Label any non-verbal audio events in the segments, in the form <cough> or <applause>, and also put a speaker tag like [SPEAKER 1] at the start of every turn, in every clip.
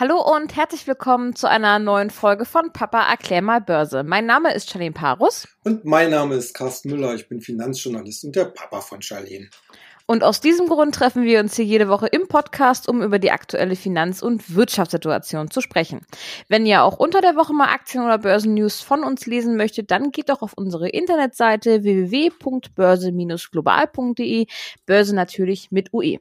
[SPEAKER 1] Hallo und herzlich willkommen zu einer neuen Folge von Papa erklär mal Börse. Mein Name ist Charlene Parus.
[SPEAKER 2] Und mein Name ist Carsten Müller. Ich bin Finanzjournalist und der Papa von Charlene.
[SPEAKER 1] Und aus diesem Grund treffen wir uns hier jede Woche im Podcast, um über die aktuelle Finanz- und Wirtschaftssituation zu sprechen. Wenn ihr auch unter der Woche mal Aktien- oder Börsennews von uns lesen möchtet, dann geht doch auf unsere Internetseite www.börse-global.de. Börse natürlich mit UE.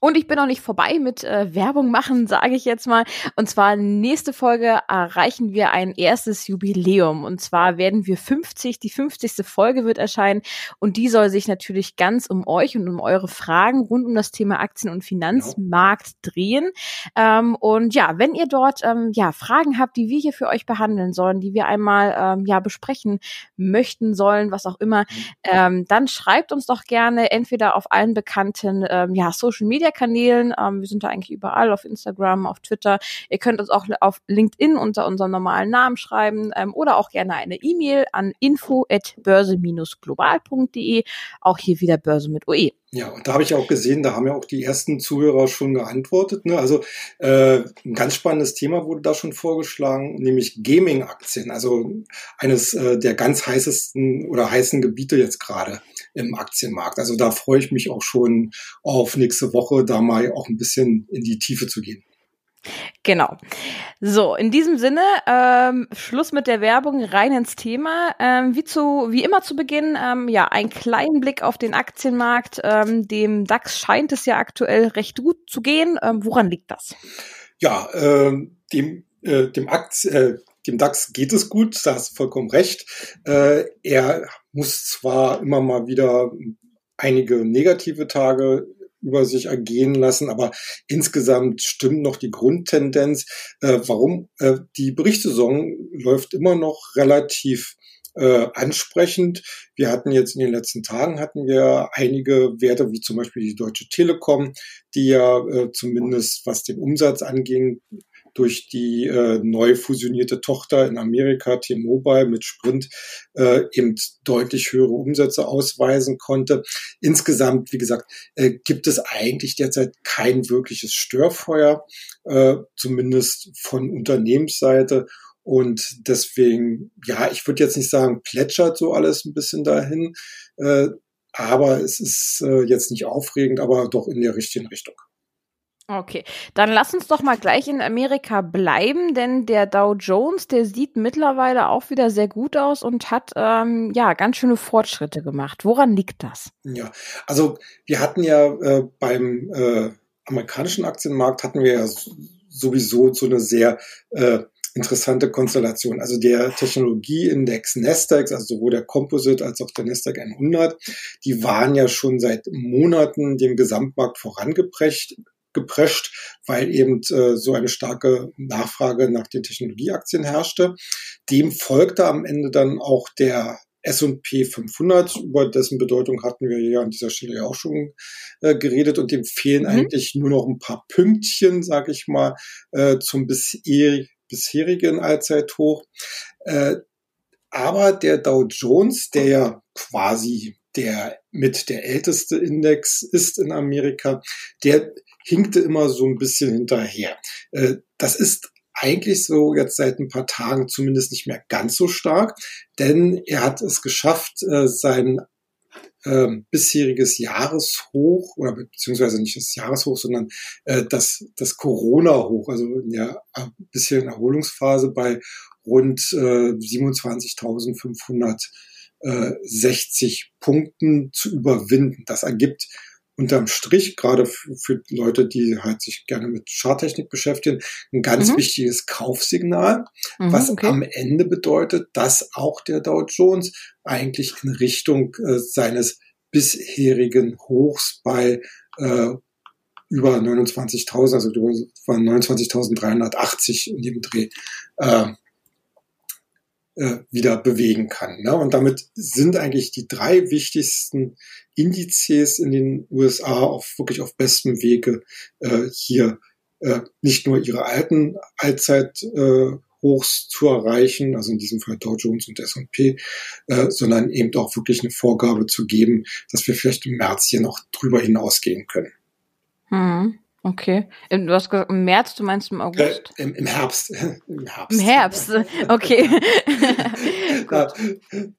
[SPEAKER 1] Und ich bin noch nicht vorbei mit äh, Werbung machen, sage ich jetzt mal. Und zwar nächste Folge erreichen wir ein erstes Jubiläum. Und zwar werden wir 50, die 50. Folge wird erscheinen. Und die soll sich natürlich ganz um euch und um eure Fragen rund um das Thema Aktien- und Finanzmarkt drehen. Ähm, und ja, wenn ihr dort ähm, ja Fragen habt, die wir hier für euch behandeln sollen, die wir einmal ähm, ja besprechen möchten sollen, was auch immer, mhm. ähm, dann schreibt uns doch gerne entweder auf allen bekannten ähm, ja, Social Media Media-Kanälen. Ähm, wir sind da eigentlich überall auf Instagram, auf Twitter. Ihr könnt uns auch auf LinkedIn unter unserem normalen Namen schreiben ähm, oder auch gerne eine E-Mail an info@börse-global.de. Auch hier wieder Börse mit OE.
[SPEAKER 2] Ja, und da habe ich auch gesehen, da haben ja auch die ersten Zuhörer schon geantwortet. Ne? Also äh, ein ganz spannendes Thema wurde da schon vorgeschlagen, nämlich Gaming-Aktien, also eines äh, der ganz heißesten oder heißen Gebiete jetzt gerade im Aktienmarkt. Also da freue ich mich auch schon auf nächste Woche, da mal auch ein bisschen in die Tiefe zu gehen.
[SPEAKER 1] Genau. So, in diesem Sinne, ähm, Schluss mit der Werbung, rein ins Thema. Ähm, wie, zu, wie immer zu Beginn, ähm, ja, ein kleinen Blick auf den Aktienmarkt. Ähm, dem DAX scheint es ja aktuell recht gut zu gehen. Ähm, woran liegt das?
[SPEAKER 2] Ja, ähm, dem, äh, dem, Akt, äh, dem DAX geht es gut, da hast du vollkommen recht. Äh, er muss zwar immer mal wieder einige negative Tage über sich ergehen lassen, aber insgesamt stimmt noch die Grundtendenz. Äh, warum? Äh, die Berichtssaison läuft immer noch relativ äh, ansprechend. Wir hatten jetzt in den letzten Tagen hatten wir einige Werte, wie zum Beispiel die Deutsche Telekom, die ja äh, zumindest was den Umsatz anging, durch die äh, neu fusionierte Tochter in Amerika, T-Mobile mit Sprint, äh, eben deutlich höhere Umsätze ausweisen konnte. Insgesamt, wie gesagt, äh, gibt es eigentlich derzeit kein wirkliches Störfeuer, äh, zumindest von Unternehmensseite. Und deswegen, ja, ich würde jetzt nicht sagen, plätschert so alles ein bisschen dahin, äh, aber es ist äh, jetzt nicht aufregend, aber doch in der richtigen Richtung.
[SPEAKER 1] Okay, dann lass uns doch mal gleich in Amerika bleiben, denn der Dow Jones, der sieht mittlerweile auch wieder sehr gut aus und hat ähm, ja ganz schöne Fortschritte gemacht. Woran liegt das?
[SPEAKER 2] Ja, also wir hatten ja äh, beim äh, amerikanischen Aktienmarkt hatten wir ja sowieso so eine sehr äh, interessante Konstellation. Also der Technologieindex Nasdaq, also sowohl der Composite als auch der Nasdaq 100, die waren ja schon seit Monaten dem Gesamtmarkt vorangeprescht geprescht, weil eben äh, so eine starke Nachfrage nach den Technologieaktien herrschte. Dem folgte am Ende dann auch der S&P 500, über dessen Bedeutung hatten wir ja an dieser Stelle ja auch schon äh, geredet und dem fehlen mhm. eigentlich nur noch ein paar Pünktchen, sage ich mal, äh, zum bisher, bisherigen Allzeithoch. Äh, aber der Dow Jones, der ja quasi der mit der älteste Index ist in Amerika, der hinkte immer so ein bisschen hinterher. Äh, das ist eigentlich so jetzt seit ein paar Tagen zumindest nicht mehr ganz so stark, denn er hat es geschafft, äh, sein äh, bisheriges Jahreshoch oder beziehungsweise nicht das Jahreshoch, sondern äh, das, das Corona-Hoch, also in der bisherigen Erholungsphase bei rund äh, 27.560 Punkten zu überwinden. Das ergibt unterm Strich, gerade für Leute, die halt sich gerne mit Charttechnik beschäftigen, ein ganz mhm. wichtiges Kaufsignal, mhm, was okay. am Ende bedeutet, dass auch der Dow Jones eigentlich in Richtung äh, seines bisherigen Hochs bei äh, über 29.000, also über 29.380 in dem Dreh, äh, äh, wieder bewegen kann. Ne? Und damit sind eigentlich die drei wichtigsten Indizes in den USA auf wirklich auf bestem Wege äh, hier äh, nicht nur ihre alten Allzeit äh, zu erreichen, also in diesem Fall Dow Jones und S&P, äh, sondern eben auch wirklich eine Vorgabe zu geben, dass wir vielleicht im März hier noch drüber hinausgehen können.
[SPEAKER 1] Hm. Okay. Du hast gesagt, im März, du meinst im August?
[SPEAKER 2] Äh, im, <laughs> im, Herbst.
[SPEAKER 1] Im Herbst. Im Herbst, <laughs> okay. <laughs>
[SPEAKER 2] da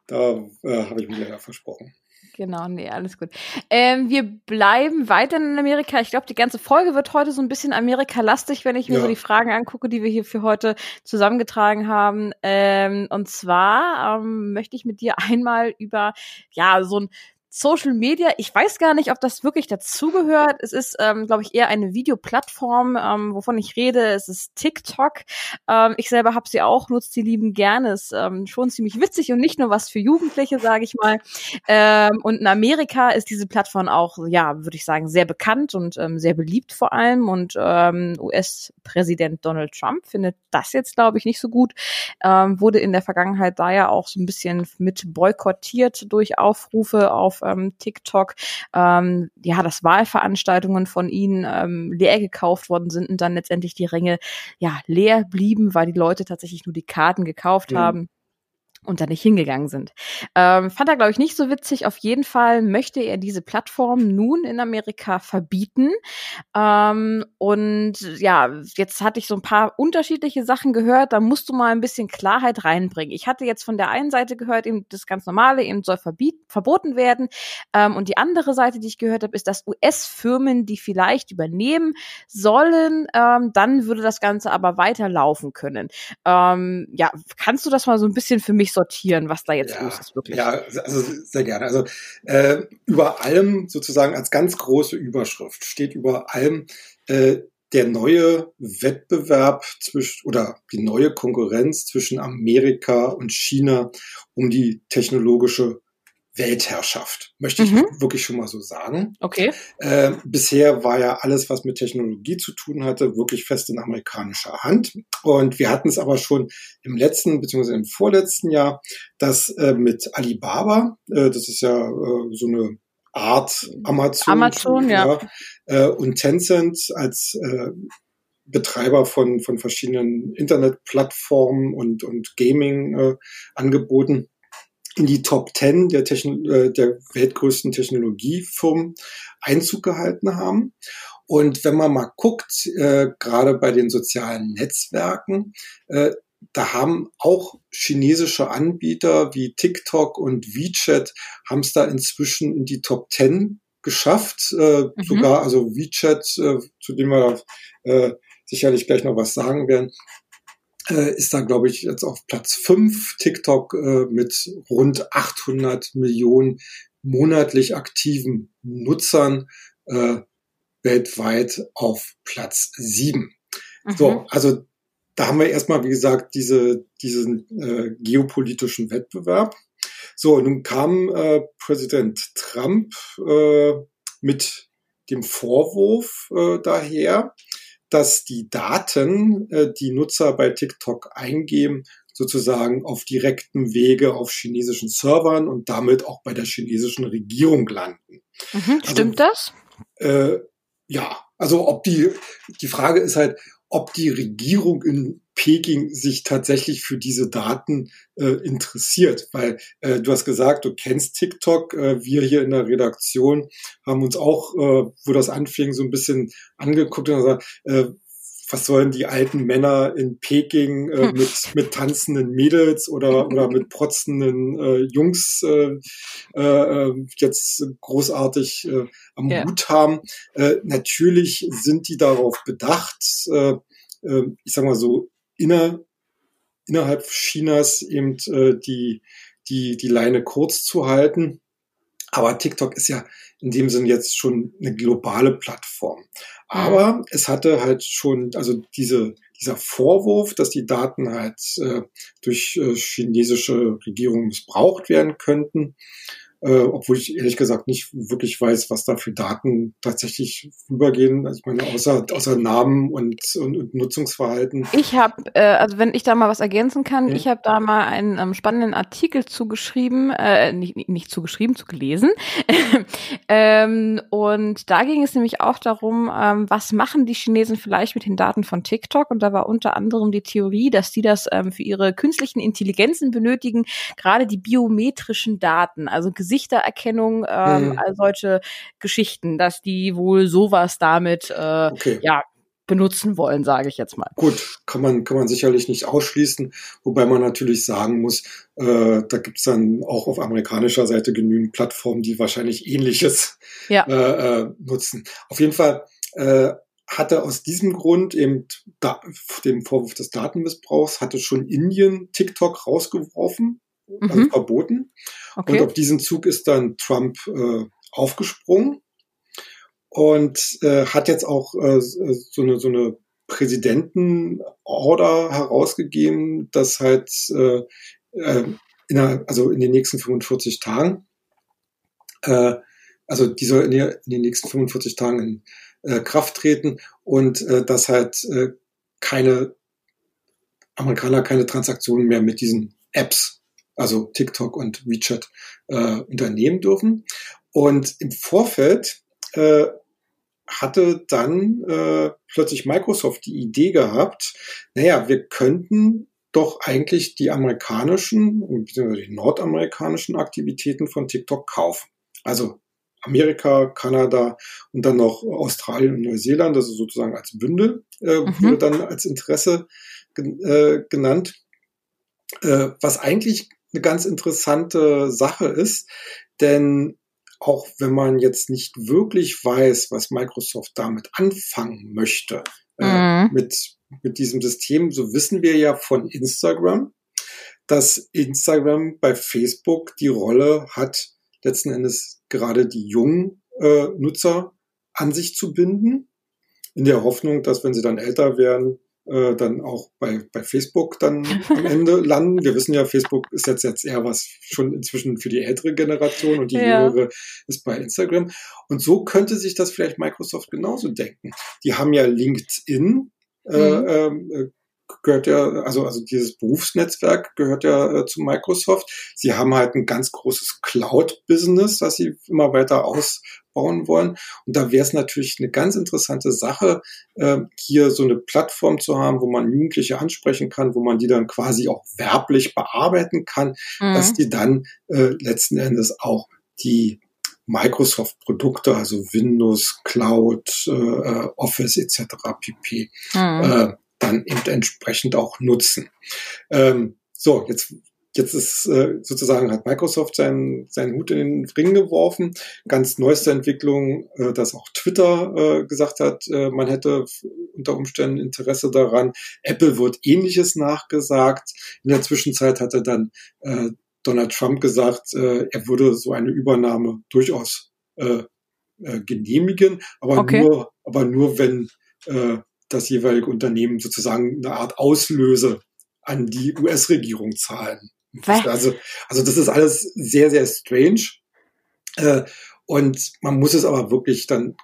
[SPEAKER 2] da äh, habe ich mich ja versprochen.
[SPEAKER 1] Genau, nee, alles gut. Ähm, wir bleiben weiter in Amerika. Ich glaube, die ganze Folge wird heute so ein bisschen Amerika-lastig, wenn ich mir ja. so die Fragen angucke, die wir hier für heute zusammengetragen haben. Ähm, und zwar ähm, möchte ich mit dir einmal über ja so ein Social Media, ich weiß gar nicht, ob das wirklich dazugehört. Es ist, ähm, glaube ich, eher eine Videoplattform, ähm, wovon ich rede. Es ist TikTok. Ähm, ich selber habe sie auch, nutze die lieben gerne. Ist ähm, schon ziemlich witzig und nicht nur was für Jugendliche, sage ich mal. Ähm, und in Amerika ist diese Plattform auch, ja, würde ich sagen, sehr bekannt und ähm, sehr beliebt vor allem. Und ähm, US-Präsident Donald Trump findet das jetzt, glaube ich, nicht so gut. Ähm, wurde in der Vergangenheit da ja auch so ein bisschen mit boykottiert durch Aufrufe auf ähm, TikTok, ähm, ja, dass Wahlveranstaltungen von ihnen ähm, leer gekauft worden sind und dann letztendlich die Ränge ja leer blieben, weil die Leute tatsächlich nur die Karten gekauft mhm. haben und da nicht hingegangen sind. Ähm, fand er, glaube ich, nicht so witzig. Auf jeden Fall möchte er diese Plattform nun in Amerika verbieten. Ähm, und ja, jetzt hatte ich so ein paar unterschiedliche Sachen gehört. Da musst du mal ein bisschen Klarheit reinbringen. Ich hatte jetzt von der einen Seite gehört, eben das ganz normale eben soll verboten werden. Ähm, und die andere Seite, die ich gehört habe, ist, dass US-Firmen, die vielleicht übernehmen sollen, ähm, dann würde das Ganze aber weiterlaufen können. Ähm, ja, kannst du das mal so ein bisschen für mich sortieren, was da jetzt
[SPEAKER 2] ja,
[SPEAKER 1] los ist, wirklich.
[SPEAKER 2] Ja, also sehr gerne. Also äh, über allem sozusagen als ganz große Überschrift steht über allem äh, der neue Wettbewerb zwischen oder die neue Konkurrenz zwischen Amerika und China um die technologische Weltherrschaft, möchte ich mhm. wirklich schon mal so sagen.
[SPEAKER 1] Okay.
[SPEAKER 2] Äh, bisher war ja alles, was mit Technologie zu tun hatte, wirklich fest in amerikanischer Hand. Und wir hatten es aber schon im letzten bzw. im vorletzten Jahr, dass äh, mit Alibaba, äh, das ist ja äh, so eine Art Amazon,
[SPEAKER 1] Amazon ja.
[SPEAKER 2] ja äh, und Tencent als äh, Betreiber von, von verschiedenen Internetplattformen und, und Gaming-Angeboten in die Top 10 der, Techn äh, der weltgrößten Technologiefirmen Einzug gehalten haben. Und wenn man mal guckt, äh, gerade bei den sozialen Netzwerken, äh, da haben auch chinesische Anbieter wie TikTok und WeChat haben es da inzwischen in die Top 10 geschafft. Äh, mhm. Sogar, also WeChat, äh, zu dem wir äh, sicherlich gleich noch was sagen werden, äh, ist da, glaube ich, jetzt auf Platz 5. TikTok äh, mit rund 800 Millionen monatlich aktiven Nutzern äh, weltweit auf Platz 7. Mhm. So, also da haben wir erstmal, wie gesagt, diese, diesen äh, geopolitischen Wettbewerb. So, nun kam äh, Präsident Trump äh, mit dem Vorwurf äh, daher, dass die Daten, äh, die Nutzer bei TikTok eingeben, sozusagen auf direktem Wege auf chinesischen Servern und damit auch bei der chinesischen Regierung landen.
[SPEAKER 1] Mhm, also, stimmt das?
[SPEAKER 2] Äh, ja, also ob die, die Frage ist halt, ob die Regierung in Peking sich tatsächlich für diese Daten äh, interessiert. Weil äh, du hast gesagt, du kennst TikTok. Äh, wir hier in der Redaktion haben uns auch, äh, wo das anfing, so ein bisschen angeguckt und gesagt, äh, was sollen die alten Männer in Peking äh, hm. mit, mit tanzenden Mädels oder, oder mit protzenden äh, Jungs äh, äh, jetzt großartig äh, am ja. Hut haben. Äh, natürlich sind die darauf bedacht, äh, äh, ich sag mal so, inner, innerhalb Chinas eben äh, die, die, die Leine kurz zu halten. Aber TikTok ist ja in dem Sinn jetzt schon eine globale Plattform. Aber es hatte halt schon, also diese, dieser Vorwurf, dass die Daten halt äh, durch äh, chinesische Regierungen missbraucht werden könnten, äh, obwohl ich ehrlich gesagt nicht wirklich weiß, was da für Daten tatsächlich rübergehen. Also ich meine, außer, außer Namen und, und, und Nutzungsverhalten.
[SPEAKER 1] Ich habe, äh, also wenn ich da mal was ergänzen kann, mhm. ich habe da mal einen ähm, spannenden Artikel zugeschrieben, äh, nicht, nicht zugeschrieben, zu gelesen. <laughs> ähm, und da ging es nämlich auch darum, ähm, was machen die Chinesen vielleicht mit den Daten von TikTok? Und da war unter anderem die Theorie, dass die das ähm, für ihre künstlichen Intelligenzen benötigen, gerade die biometrischen Daten, also Gesichtererkennung, ähm, mhm. all solche Geschichten, dass die wohl sowas damit äh, okay. ja benutzen wollen, sage ich jetzt mal.
[SPEAKER 2] Gut, kann man, kann man sicherlich nicht ausschließen, wobei man natürlich sagen muss, äh, da gibt's dann auch auf amerikanischer Seite genügend Plattformen, die wahrscheinlich ähnliches ja. äh, äh, nutzen. Auf jeden Fall äh, hatte aus diesem Grund eben da, dem Vorwurf des Datenmissbrauchs, hatte schon Indien TikTok rausgeworfen, mhm. also verboten. Okay. Und auf diesen Zug ist dann Trump äh, aufgesprungen und äh, hat jetzt auch äh, so eine, so eine Präsidentenorder herausgegeben, dass halt äh, äh, in der, also in den nächsten 45 Tagen, äh, also die soll in, der, in den nächsten 45 Tagen in äh, Kraft treten und äh, dass halt äh, keine Amerikaner keine Transaktionen mehr mit diesen Apps, also TikTok und WeChat, äh, unternehmen dürfen. Und im Vorfeld äh, hatte dann äh, plötzlich Microsoft die Idee gehabt, naja, wir könnten doch eigentlich die amerikanischen bzw. die nordamerikanischen Aktivitäten von TikTok kaufen. Also Amerika, Kanada und dann noch Australien und Neuseeland, also sozusagen als Bündel, äh, mhm. wurde dann als Interesse äh, genannt. Äh, was eigentlich eine ganz interessante Sache ist, denn auch wenn man jetzt nicht wirklich weiß, was Microsoft damit anfangen möchte, äh, mhm. mit, mit diesem System, so wissen wir ja von Instagram, dass Instagram bei Facebook die Rolle hat, letzten Endes gerade die jungen äh, Nutzer an sich zu binden, in der Hoffnung, dass wenn sie dann älter werden, äh, dann auch bei, bei Facebook dann am <laughs> Ende landen. Wir wissen ja, Facebook ist jetzt, jetzt eher was schon inzwischen für die ältere Generation und die ja. jüngere ist bei Instagram. Und so könnte sich das vielleicht Microsoft genauso denken. Die haben ja LinkedIn äh, mhm. äh, gehört ja, also, also dieses Berufsnetzwerk gehört ja äh, zu Microsoft. Sie haben halt ein ganz großes Cloud-Business, das sie immer weiter ausbauen wollen. Und da wäre es natürlich eine ganz interessante Sache, äh, hier so eine Plattform zu haben, wo man Jugendliche ansprechen kann, wo man die dann quasi auch werblich bearbeiten kann, mhm. dass die dann äh, letzten Endes auch die Microsoft-Produkte, also Windows, Cloud, äh, äh Office etc. pp. Mhm. Äh, dann eben entsprechend auch nutzen. Ähm, so, jetzt Jetzt ist äh, sozusagen hat Microsoft seinen, seinen Hut in den Ring geworfen. Ganz neueste Entwicklung, äh, dass auch Twitter äh, gesagt hat, äh, man hätte unter Umständen Interesse daran. Apple wird ähnliches nachgesagt. In der Zwischenzeit hatte dann äh, Donald Trump gesagt, äh, er würde so eine Übernahme durchaus äh, äh, genehmigen, aber okay. nur, aber nur wenn äh, das jeweilige Unternehmen sozusagen eine Art Auslöse an die US-Regierung zahlen. Also, also das ist alles sehr, sehr strange. Äh, und man muss es aber wirklich dann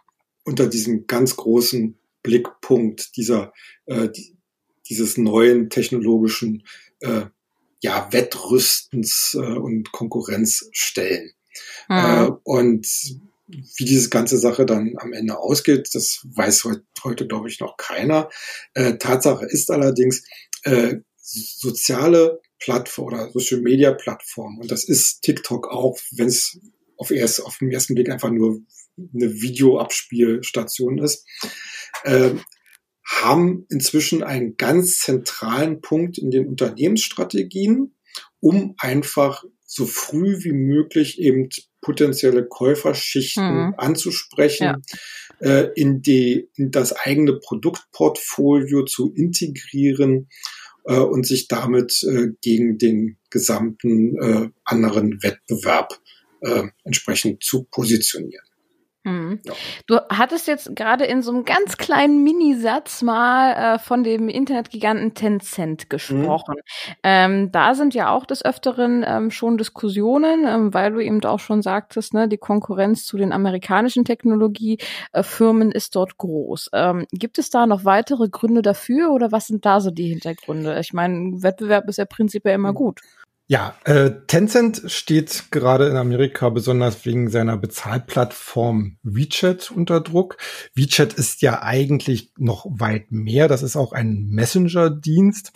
[SPEAKER 2] unter diesem ganz großen Blickpunkt dieser, äh, dieses neuen technologischen äh, ja, Wettrüstens und Konkurrenz stellen. Mhm. Und wie diese ganze Sache dann am Ende ausgeht, das weiß heute, heute glaube ich, noch keiner. Tatsache ist allerdings, soziale Plattform oder Social Media Plattform, und das ist TikTok auch, wenn es auf, erst, auf den ersten Blick einfach nur eine Videoabspielstation ist, äh, haben inzwischen einen ganz zentralen Punkt in den Unternehmensstrategien, um einfach so früh wie möglich eben potenzielle Käuferschichten mhm. anzusprechen, ja. äh, in, die, in das eigene Produktportfolio zu integrieren äh, und sich damit äh, gegen den gesamten äh, anderen Wettbewerb äh, entsprechend zu positionieren.
[SPEAKER 1] Mhm. Ja. Du hattest jetzt gerade in so einem ganz kleinen Minisatz mal äh, von dem Internetgiganten Tencent gesprochen. Mhm. Ähm, da sind ja auch des Öfteren ähm, schon Diskussionen, ähm, weil du eben auch schon sagtest, ne, die Konkurrenz zu den amerikanischen Technologiefirmen äh, ist dort groß. Ähm, gibt es da noch weitere Gründe dafür oder was sind da so die Hintergründe? Ich meine, Wettbewerb ist ja prinzipiell immer mhm. gut.
[SPEAKER 3] Ja, äh, Tencent steht gerade in Amerika besonders wegen seiner Bezahlplattform WeChat unter Druck. WeChat ist ja eigentlich noch weit mehr. Das ist auch ein Messenger-Dienst,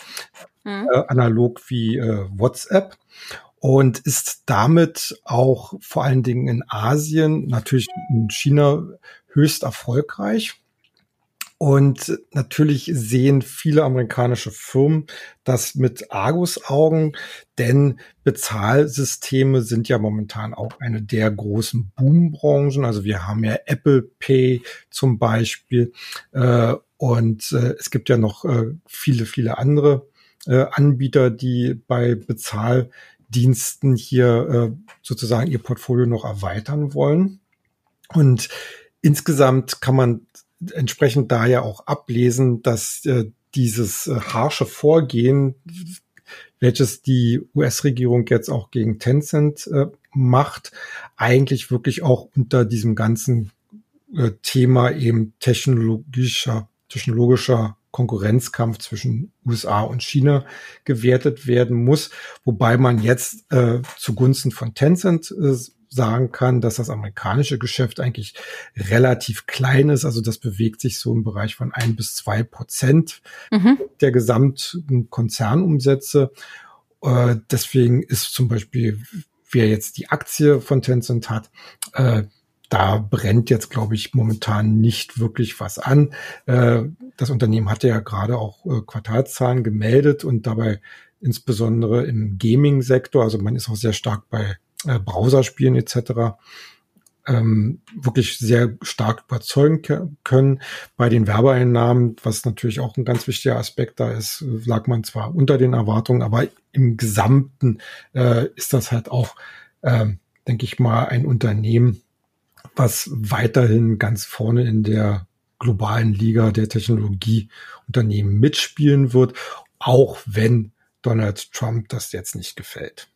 [SPEAKER 3] mhm. äh, analog wie äh, WhatsApp.
[SPEAKER 2] und ist damit auch vor allen Dingen in Asien, natürlich in China höchst erfolgreich. Und natürlich sehen viele amerikanische Firmen das mit Argusaugen, denn Bezahlsysteme sind ja momentan auch eine der großen Boombranchen. Also wir haben ja Apple Pay zum Beispiel äh, und äh, es gibt ja noch äh, viele, viele andere äh, Anbieter, die bei Bezahldiensten hier äh, sozusagen ihr Portfolio noch erweitern wollen. Und insgesamt kann man entsprechend da ja auch ablesen, dass äh, dieses äh, harsche Vorgehen, welches die US-Regierung jetzt auch gegen Tencent äh, macht, eigentlich wirklich auch unter diesem ganzen Thema eben technologischer, technologischer Konkurrenzkampf zwischen USA und China gewertet werden muss, wobei man jetzt äh, zugunsten von Tencent äh, sagen kann, dass das amerikanische Geschäft eigentlich relativ klein ist. Also das bewegt sich so im Bereich von ein bis zwei Prozent mhm. der gesamten Konzernumsätze. Äh, deswegen ist zum Beispiel, wer jetzt die Aktie von Tencent hat, äh, da brennt jetzt, glaube ich, momentan nicht wirklich was an. Äh, das Unternehmen hatte ja gerade auch äh, Quartalszahlen gemeldet und dabei insbesondere im Gaming-Sektor, also man ist auch sehr stark bei äh, Browserspielen etc. Ähm, wirklich sehr stark überzeugen können. Bei den Werbeeinnahmen, was natürlich auch ein ganz wichtiger Aspekt da ist, lag man zwar unter den Erwartungen, aber im Gesamten äh, ist das halt auch, äh, denke ich mal, ein Unternehmen, was weiterhin ganz vorne in der globalen Liga der Technologieunternehmen mitspielen wird, auch wenn Donald Trump das jetzt nicht gefällt.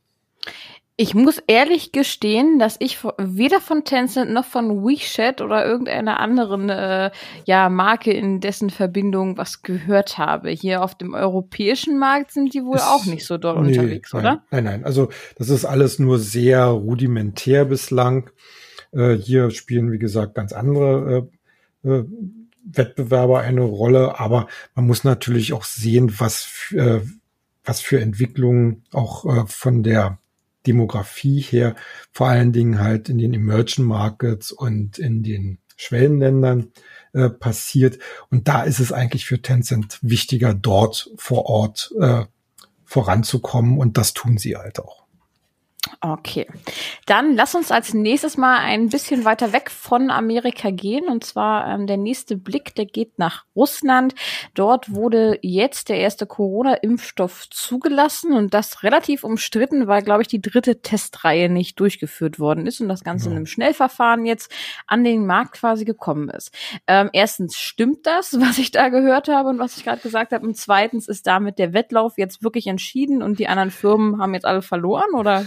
[SPEAKER 1] Ich muss ehrlich gestehen, dass ich weder von Tencent noch von WeChat oder irgendeiner anderen äh, ja, Marke in dessen Verbindung was gehört habe. Hier auf dem europäischen Markt sind die wohl ist, auch nicht so dort nee, unterwegs,
[SPEAKER 2] nein,
[SPEAKER 1] oder?
[SPEAKER 2] Nein, nein. Also das ist alles nur sehr rudimentär bislang. Äh, hier spielen, wie gesagt, ganz andere äh, äh, Wettbewerber eine Rolle, aber man muss natürlich auch sehen, was, äh, was für Entwicklungen auch äh, von der Demografie her, vor allen Dingen halt in den Emerging Markets und in den Schwellenländern äh, passiert. Und da ist es eigentlich für Tencent wichtiger, dort vor Ort äh, voranzukommen. Und das tun sie halt auch.
[SPEAKER 1] Okay, dann lass uns als nächstes mal ein bisschen weiter weg von Amerika gehen. Und zwar ähm, der nächste Blick, der geht nach Russland. Dort wurde jetzt der erste Corona-Impfstoff zugelassen und das relativ umstritten, weil, glaube ich, die dritte Testreihe nicht durchgeführt worden ist und das Ganze ja. in einem Schnellverfahren jetzt an den Markt quasi gekommen ist. Ähm, erstens stimmt das, <laughs> was ich da gehört habe und was ich gerade gesagt habe. Und zweitens ist damit der Wettlauf jetzt wirklich entschieden und die anderen Firmen haben jetzt alle verloren oder?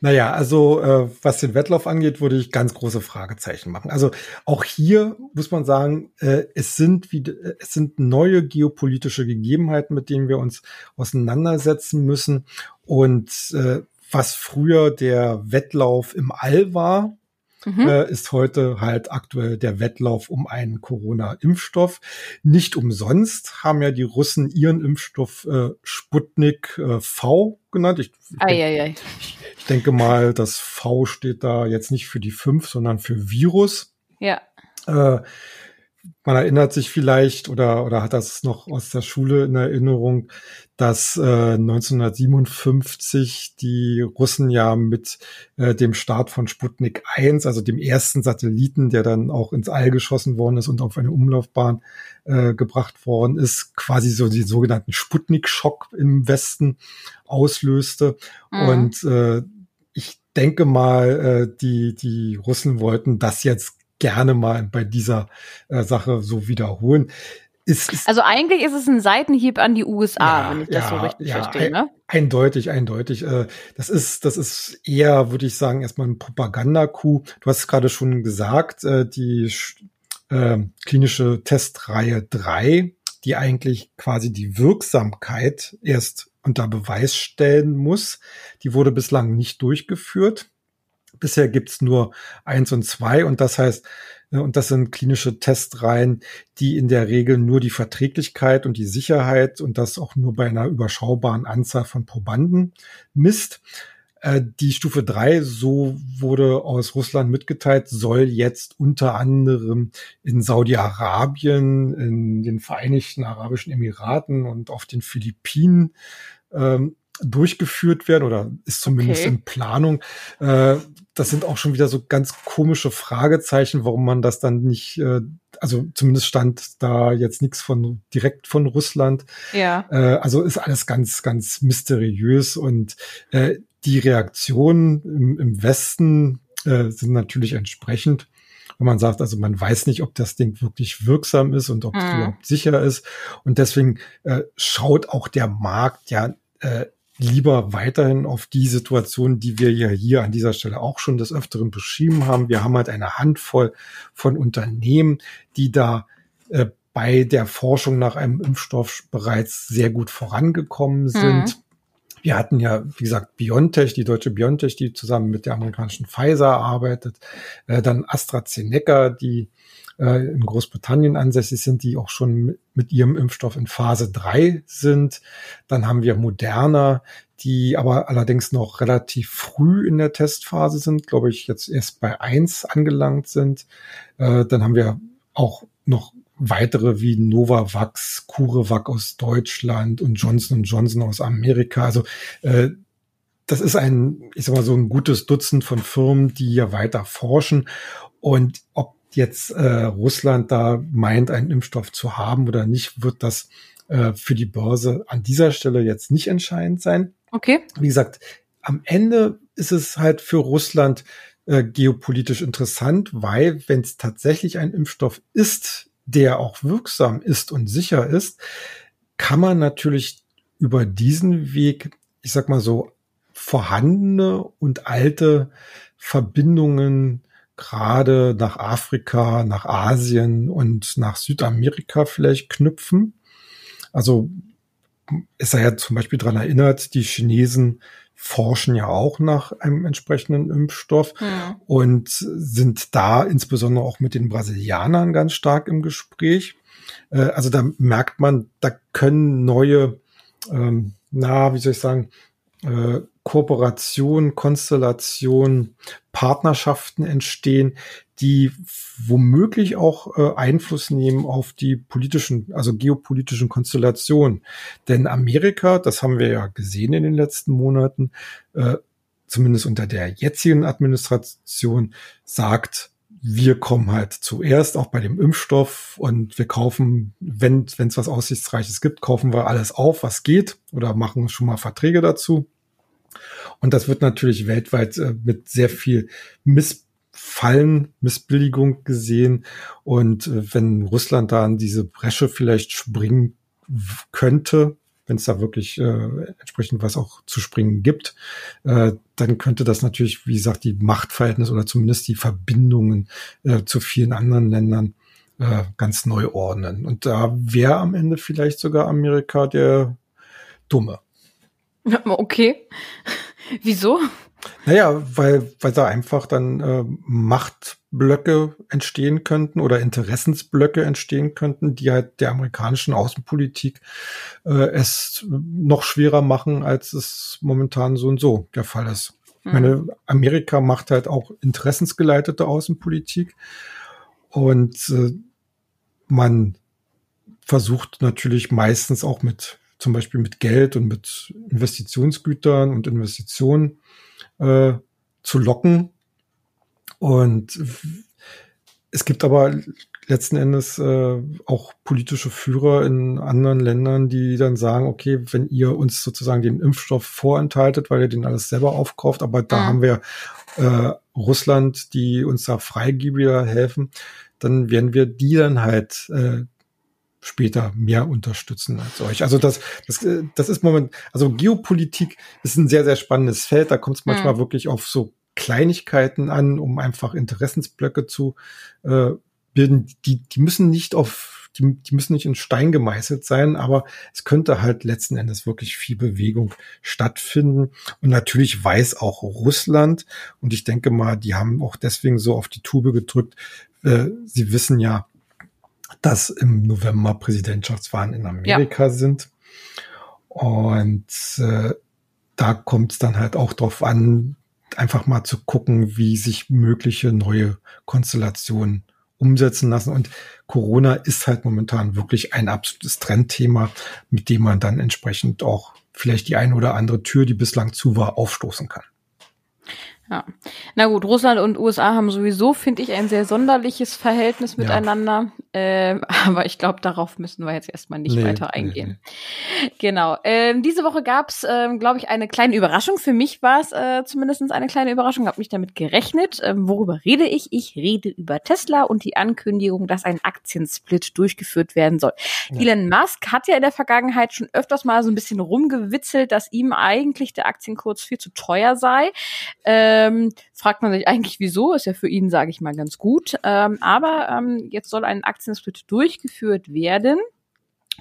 [SPEAKER 2] Naja, also äh, was den Wettlauf angeht, würde ich ganz große Fragezeichen machen. Also auch hier muss man sagen, äh, es sind wie es sind neue geopolitische Gegebenheiten, mit denen wir uns auseinandersetzen müssen. Und äh, was früher der Wettlauf im All war, Mhm. Äh, ist heute halt aktuell der Wettlauf um einen Corona-Impfstoff. Nicht umsonst haben ja die Russen ihren Impfstoff äh, Sputnik äh, V genannt. Ich, ich, ich denke mal, das V steht da jetzt nicht für die fünf, sondern für Virus.
[SPEAKER 1] Ja.
[SPEAKER 2] Äh, man erinnert sich vielleicht oder, oder hat das noch aus der Schule in Erinnerung, dass äh, 1957 die Russen ja mit äh, dem Start von Sputnik 1, also dem ersten Satelliten, der dann auch ins All geschossen worden ist und auf eine Umlaufbahn äh, gebracht worden ist, quasi so die sogenannten Sputnik-Schock im Westen auslöste. Mhm. Und äh, ich denke mal, äh, die, die Russen wollten das jetzt gerne mal bei dieser äh, Sache so wiederholen.
[SPEAKER 1] Ist, ist, also eigentlich ist es ein Seitenhieb an die USA, ja, wenn ich das ja, so richtig ja, verstehe. Ne?
[SPEAKER 2] Eindeutig, eindeutig. Äh, das ist, das ist eher, würde ich sagen, erstmal ein Propaganda-Coup. Du hast es gerade schon gesagt, äh, die äh, klinische Testreihe 3, die eigentlich quasi die Wirksamkeit erst unter Beweis stellen muss, die wurde bislang nicht durchgeführt. Bisher gibt's nur eins und zwei und das heißt, äh, und das sind klinische Testreihen, die in der Regel nur die Verträglichkeit und die Sicherheit und das auch nur bei einer überschaubaren Anzahl von Probanden misst. Äh, die Stufe 3, so wurde aus Russland mitgeteilt, soll jetzt unter anderem in Saudi-Arabien, in den Vereinigten Arabischen Emiraten und auf den Philippinen ähm, durchgeführt werden oder ist zumindest okay. in Planung. Äh, das sind auch schon wieder so ganz komische Fragezeichen, warum man das dann nicht, äh, also zumindest stand da jetzt nichts von direkt von Russland.
[SPEAKER 1] Ja.
[SPEAKER 2] Äh, also ist alles ganz, ganz mysteriös und äh, die Reaktionen im, im Westen äh, sind natürlich entsprechend. Wenn man sagt, also man weiß nicht, ob das Ding wirklich wirksam ist und ob es mhm. überhaupt sicher ist. Und deswegen äh, schaut auch der Markt ja äh, lieber weiterhin auf die Situation, die wir ja hier an dieser Stelle auch schon des Öfteren beschrieben haben. Wir haben halt eine Handvoll von Unternehmen, die da äh, bei der Forschung nach einem Impfstoff bereits sehr gut vorangekommen sind. Mhm. Wir hatten ja, wie gesagt, BioNTech, die deutsche BioNTech, die zusammen mit der amerikanischen Pfizer arbeitet. Äh, dann AstraZeneca, die äh, in Großbritannien ansässig sind, die auch schon mit ihrem Impfstoff in Phase 3 sind. Dann haben wir Moderna, die aber allerdings noch relativ früh in der Testphase sind, glaube ich, jetzt erst bei 1 angelangt sind. Äh, dann haben wir auch noch weitere wie Novavax, CureVac aus Deutschland und Johnson Johnson aus Amerika. Also äh, das ist ein, ich sag mal, so ein gutes Dutzend von Firmen, die ja weiter forschen. Und ob jetzt äh, Russland da meint, einen Impfstoff zu haben oder nicht, wird das äh, für die Börse an dieser Stelle jetzt nicht entscheidend sein.
[SPEAKER 1] Okay.
[SPEAKER 2] Wie gesagt, am Ende ist es halt für Russland äh, geopolitisch interessant, weil wenn es tatsächlich ein Impfstoff ist, der auch wirksam ist und sicher ist, kann man natürlich über diesen Weg, ich sag mal so, vorhandene und alte Verbindungen gerade nach Afrika, nach Asien und nach Südamerika vielleicht knüpfen. Also es sei ja zum Beispiel daran erinnert, die Chinesen forschen ja auch nach einem entsprechenden Impfstoff mhm. und sind da insbesondere auch mit den Brasilianern ganz stark im Gespräch. Äh, also da merkt man, da können neue, ähm, na, wie soll ich sagen, äh, Kooperation, Konstellation, Partnerschaften entstehen, die womöglich auch äh, Einfluss nehmen auf die politischen, also geopolitischen Konstellationen. Denn Amerika, das haben wir ja gesehen in den letzten Monaten, äh, zumindest unter der jetzigen Administration, sagt, wir kommen halt zuerst auch bei dem Impfstoff und wir kaufen, wenn es was Aussichtsreiches gibt, kaufen wir alles auf, was geht oder machen schon mal Verträge dazu. Und das wird natürlich weltweit äh, mit sehr viel Missfallen, Missbilligung gesehen. Und äh, wenn Russland da an diese Bresche vielleicht springen könnte, wenn es da wirklich äh, entsprechend was auch zu springen gibt, äh, dann könnte das natürlich, wie gesagt, die Machtverhältnisse oder zumindest die Verbindungen äh, zu vielen anderen Ländern äh, ganz neu ordnen. Und da wäre am Ende vielleicht sogar Amerika der Dumme. <laughs>
[SPEAKER 1] Okay. <laughs> Wieso?
[SPEAKER 2] Naja, weil, weil da einfach dann äh, Machtblöcke entstehen könnten oder Interessensblöcke entstehen könnten, die halt der amerikanischen Außenpolitik äh, es noch schwerer machen, als es momentan so und so der Fall ist. Mhm. Ich meine, Amerika macht halt auch interessensgeleitete Außenpolitik und äh, man versucht natürlich meistens auch mit zum Beispiel mit Geld und mit Investitionsgütern und Investitionen äh, zu locken. Und es gibt aber letzten Endes äh, auch politische Führer in anderen Ländern, die dann sagen, okay, wenn ihr uns sozusagen den Impfstoff vorenthaltet, weil ihr den alles selber aufkauft, aber da mhm. haben wir äh, Russland, die uns da freigebiger helfen, dann werden wir die dann halt äh, später mehr unterstützen als euch. Also das, das, das ist moment, also Geopolitik ist ein sehr, sehr spannendes Feld. Da kommt es manchmal mhm. wirklich auf so Kleinigkeiten an, um einfach Interessensblöcke zu äh, bilden. Die, die müssen nicht auf, die, die müssen nicht in Stein gemeißelt sein, aber es könnte halt letzten Endes wirklich viel Bewegung stattfinden. Und natürlich weiß auch Russland, und ich denke mal, die haben auch deswegen so auf die Tube gedrückt. Äh, sie wissen ja, dass im November Präsidentschaftswahlen in Amerika ja. sind. Und äh, da kommt es dann halt auch drauf an, einfach mal zu gucken, wie sich mögliche neue Konstellationen umsetzen lassen. Und Corona ist halt momentan wirklich ein absolutes Trendthema, mit dem man dann entsprechend auch vielleicht die eine oder andere Tür, die bislang zu war, aufstoßen kann.
[SPEAKER 1] Ja. Na gut, Russland und USA haben sowieso, finde ich, ein sehr sonderliches Verhältnis miteinander. Ja. Ähm, <laughs> aber ich glaube, darauf müssen wir jetzt erstmal nicht nee, weiter eingehen. Nee. Genau. Ähm, diese Woche gab es, ähm, glaube ich, eine kleine Überraschung. Für mich war es äh, zumindest eine kleine Überraschung, habe mich damit gerechnet. Ähm, worüber rede ich? Ich rede über Tesla und die Ankündigung, dass ein Aktiensplit durchgeführt werden soll. Ja. Elon Musk hat ja in der Vergangenheit schon öfters mal so ein bisschen rumgewitzelt, dass ihm eigentlich der Aktienkurs viel zu teuer sei. Äh, ähm, fragt man sich eigentlich, wieso? Ist ja für ihn, sage ich mal, ganz gut. Ähm, aber ähm, jetzt soll ein Aktiensplit durchgeführt werden.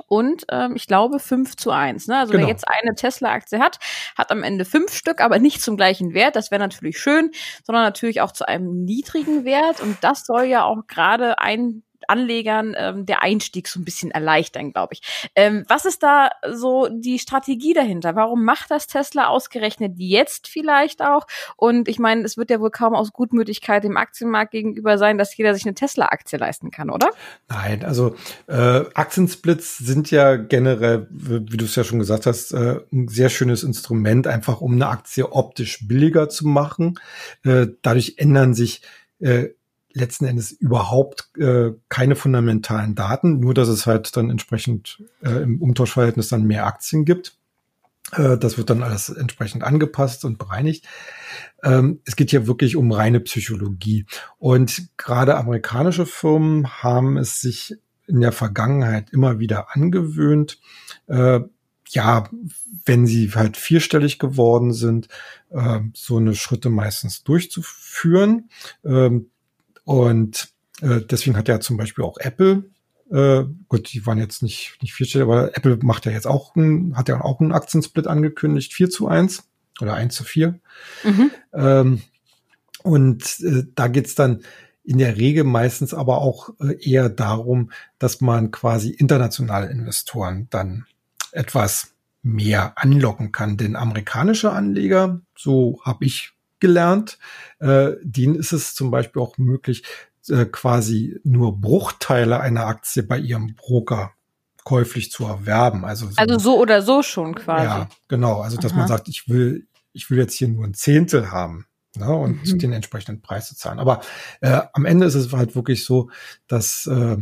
[SPEAKER 1] Und ähm, ich glaube fünf zu eins. Ne? Also genau. wer jetzt eine Tesla-Aktie hat, hat am Ende fünf Stück, aber nicht zum gleichen Wert. Das wäre natürlich schön, sondern natürlich auch zu einem niedrigen Wert. Und das soll ja auch gerade ein Anlegern ähm, der Einstieg so ein bisschen erleichtern, glaube ich. Ähm, was ist da so die Strategie dahinter? Warum macht das Tesla ausgerechnet jetzt vielleicht auch? Und ich meine, es wird ja wohl kaum aus Gutmütigkeit dem Aktienmarkt gegenüber sein, dass jeder sich eine Tesla-Aktie leisten kann, oder?
[SPEAKER 2] Nein, also äh, Aktiensplits sind ja generell, wie du es ja schon gesagt hast, äh, ein sehr schönes Instrument, einfach um eine Aktie optisch billiger zu machen. Äh, dadurch ändern sich äh, letzten Endes überhaupt äh, keine fundamentalen Daten, nur dass es halt dann entsprechend äh, im Umtauschverhältnis dann mehr Aktien gibt. Äh, das wird dann alles entsprechend angepasst und bereinigt. Ähm, es geht hier wirklich um reine Psychologie. Und gerade amerikanische Firmen haben es sich in der Vergangenheit immer wieder angewöhnt, äh, ja, wenn sie halt vierstellig geworden sind, äh, so eine Schritte meistens durchzuführen. Ähm, und äh, deswegen hat ja zum Beispiel auch Apple, äh, gut, die waren jetzt nicht, nicht vierstellig, aber Apple macht ja jetzt auch ein, hat ja auch einen Aktiensplit angekündigt, 4 zu 1 oder 1 zu 4. Mhm. Ähm, und äh, da geht's dann in der Regel meistens aber auch äh, eher darum, dass man quasi internationale Investoren dann etwas mehr anlocken kann. Denn amerikanische Anleger, so habe ich gelernt. Äh, denen ist es zum Beispiel auch möglich, äh, quasi nur Bruchteile einer Aktie bei ihrem Broker käuflich zu erwerben. Also so,
[SPEAKER 1] also so oder so schon quasi.
[SPEAKER 2] Ja, genau. Also dass Aha. man sagt, ich will, ich will jetzt hier nur ein Zehntel haben. Ne, und mhm. den entsprechenden Preis zu zahlen. Aber äh, am Ende ist es halt wirklich so, dass äh,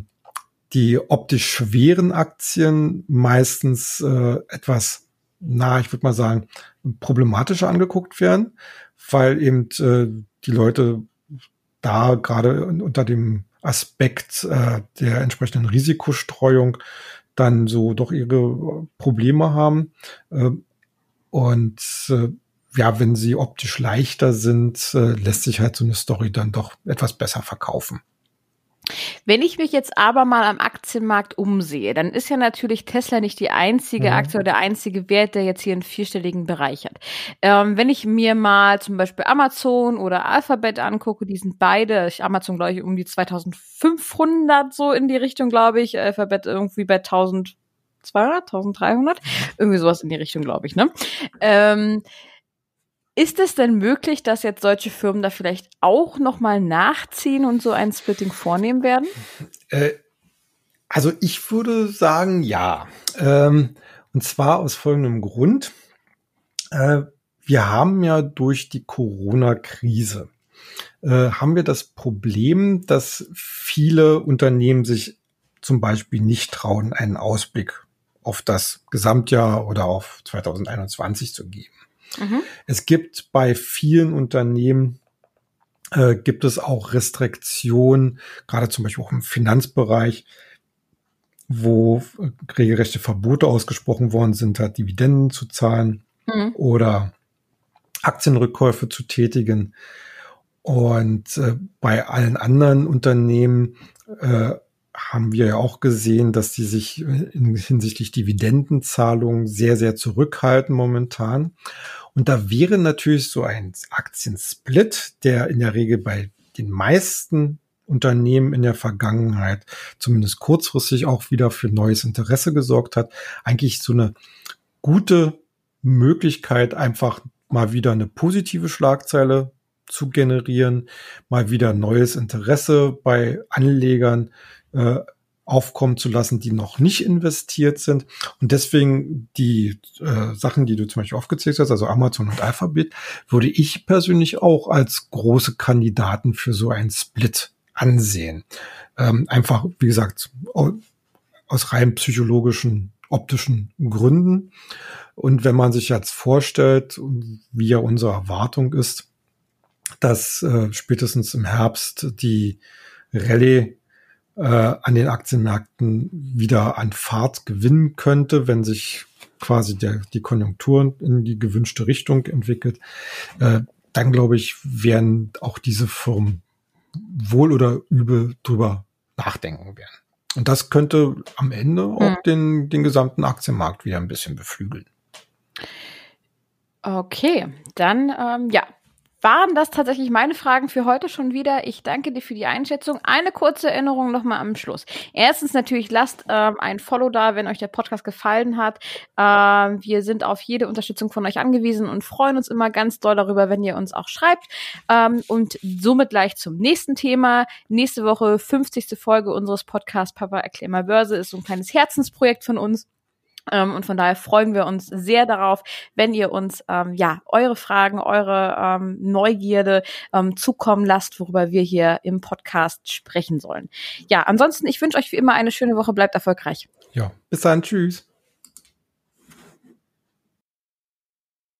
[SPEAKER 2] die optisch schweren Aktien meistens äh, etwas, na, ich würde mal sagen, problematischer angeguckt werden, weil eben äh, die Leute da gerade unter dem Aspekt äh, der entsprechenden Risikostreuung dann so doch ihre Probleme haben. Äh, und äh, ja, wenn sie optisch leichter sind, äh, lässt sich halt so eine Story dann doch etwas besser verkaufen.
[SPEAKER 1] Wenn ich mich jetzt aber mal am Aktienmarkt umsehe, dann ist ja natürlich Tesla nicht die einzige mhm. Aktie oder der einzige Wert, der jetzt hier einen vierstelligen Bereich hat. Ähm, wenn ich mir mal zum Beispiel Amazon oder Alphabet angucke, die sind beide, Amazon glaube ich um die 2500 so in die Richtung, glaube ich, Alphabet irgendwie bei 1200, 1300, irgendwie sowas in die Richtung, glaube ich, ne? Ähm, ist es denn möglich, dass jetzt solche Firmen da vielleicht auch nochmal nachziehen und so ein Splitting vornehmen werden?
[SPEAKER 2] Äh, also ich würde sagen, ja. Ähm, und zwar aus folgendem Grund. Äh, wir haben ja durch die Corona-Krise äh, haben wir das Problem, dass viele Unternehmen sich zum Beispiel nicht trauen, einen Ausblick auf das Gesamtjahr oder auf 2021 zu geben. Mhm. Es gibt bei vielen Unternehmen äh, gibt es auch Restriktionen, gerade zum Beispiel auch im Finanzbereich, wo äh, regelrechte Verbote ausgesprochen worden sind, halt Dividenden zu zahlen mhm. oder Aktienrückkäufe zu tätigen. Und äh, bei allen anderen Unternehmen äh, haben wir ja auch gesehen, dass die sich in, hinsichtlich Dividendenzahlungen sehr, sehr zurückhalten momentan. Und da wäre natürlich so ein Aktiensplit, der in der Regel bei den meisten Unternehmen in der Vergangenheit zumindest kurzfristig auch wieder für neues Interesse gesorgt hat, eigentlich so eine gute Möglichkeit, einfach mal wieder eine positive Schlagzeile zu generieren, mal wieder neues Interesse bei Anlegern äh, aufkommen zu lassen, die noch nicht investiert sind. Und deswegen die äh, Sachen, die du zum Beispiel aufgezählt hast, also Amazon und Alphabet, würde ich persönlich auch als große Kandidaten für so einen Split ansehen. Ähm, einfach, wie gesagt, aus rein psychologischen, optischen Gründen. Und wenn man sich jetzt vorstellt, wie ja unsere Erwartung ist, dass äh, spätestens im Herbst die Rallye äh, an den Aktienmärkten wieder an Fahrt gewinnen könnte, wenn sich quasi der, die Konjunktur in die gewünschte Richtung entwickelt, äh, dann glaube ich, werden auch diese Firmen wohl oder übel drüber nachdenken werden. Und das könnte am Ende auch hm. den, den gesamten Aktienmarkt wieder ein bisschen beflügeln.
[SPEAKER 1] Okay, dann ähm, ja, waren das tatsächlich meine Fragen für heute schon wieder. Ich danke dir für die Einschätzung. Eine kurze Erinnerung nochmal am Schluss. Erstens natürlich, lasst ähm, ein Follow da, wenn euch der Podcast gefallen hat. Ähm, wir sind auf jede Unterstützung von euch angewiesen und freuen uns immer ganz doll darüber, wenn ihr uns auch schreibt. Ähm, und somit gleich zum nächsten Thema. Nächste Woche 50. Folge unseres Podcasts Papa erklär mal Börse ist so ein kleines Herzensprojekt von uns. Ähm, und von daher freuen wir uns sehr darauf, wenn ihr uns ähm, ja eure Fragen, eure ähm, Neugierde ähm, zukommen lasst, worüber wir hier im Podcast sprechen sollen. Ja, ansonsten, ich wünsche euch wie immer eine schöne Woche, bleibt erfolgreich.
[SPEAKER 2] Ja, bis dann, tschüss.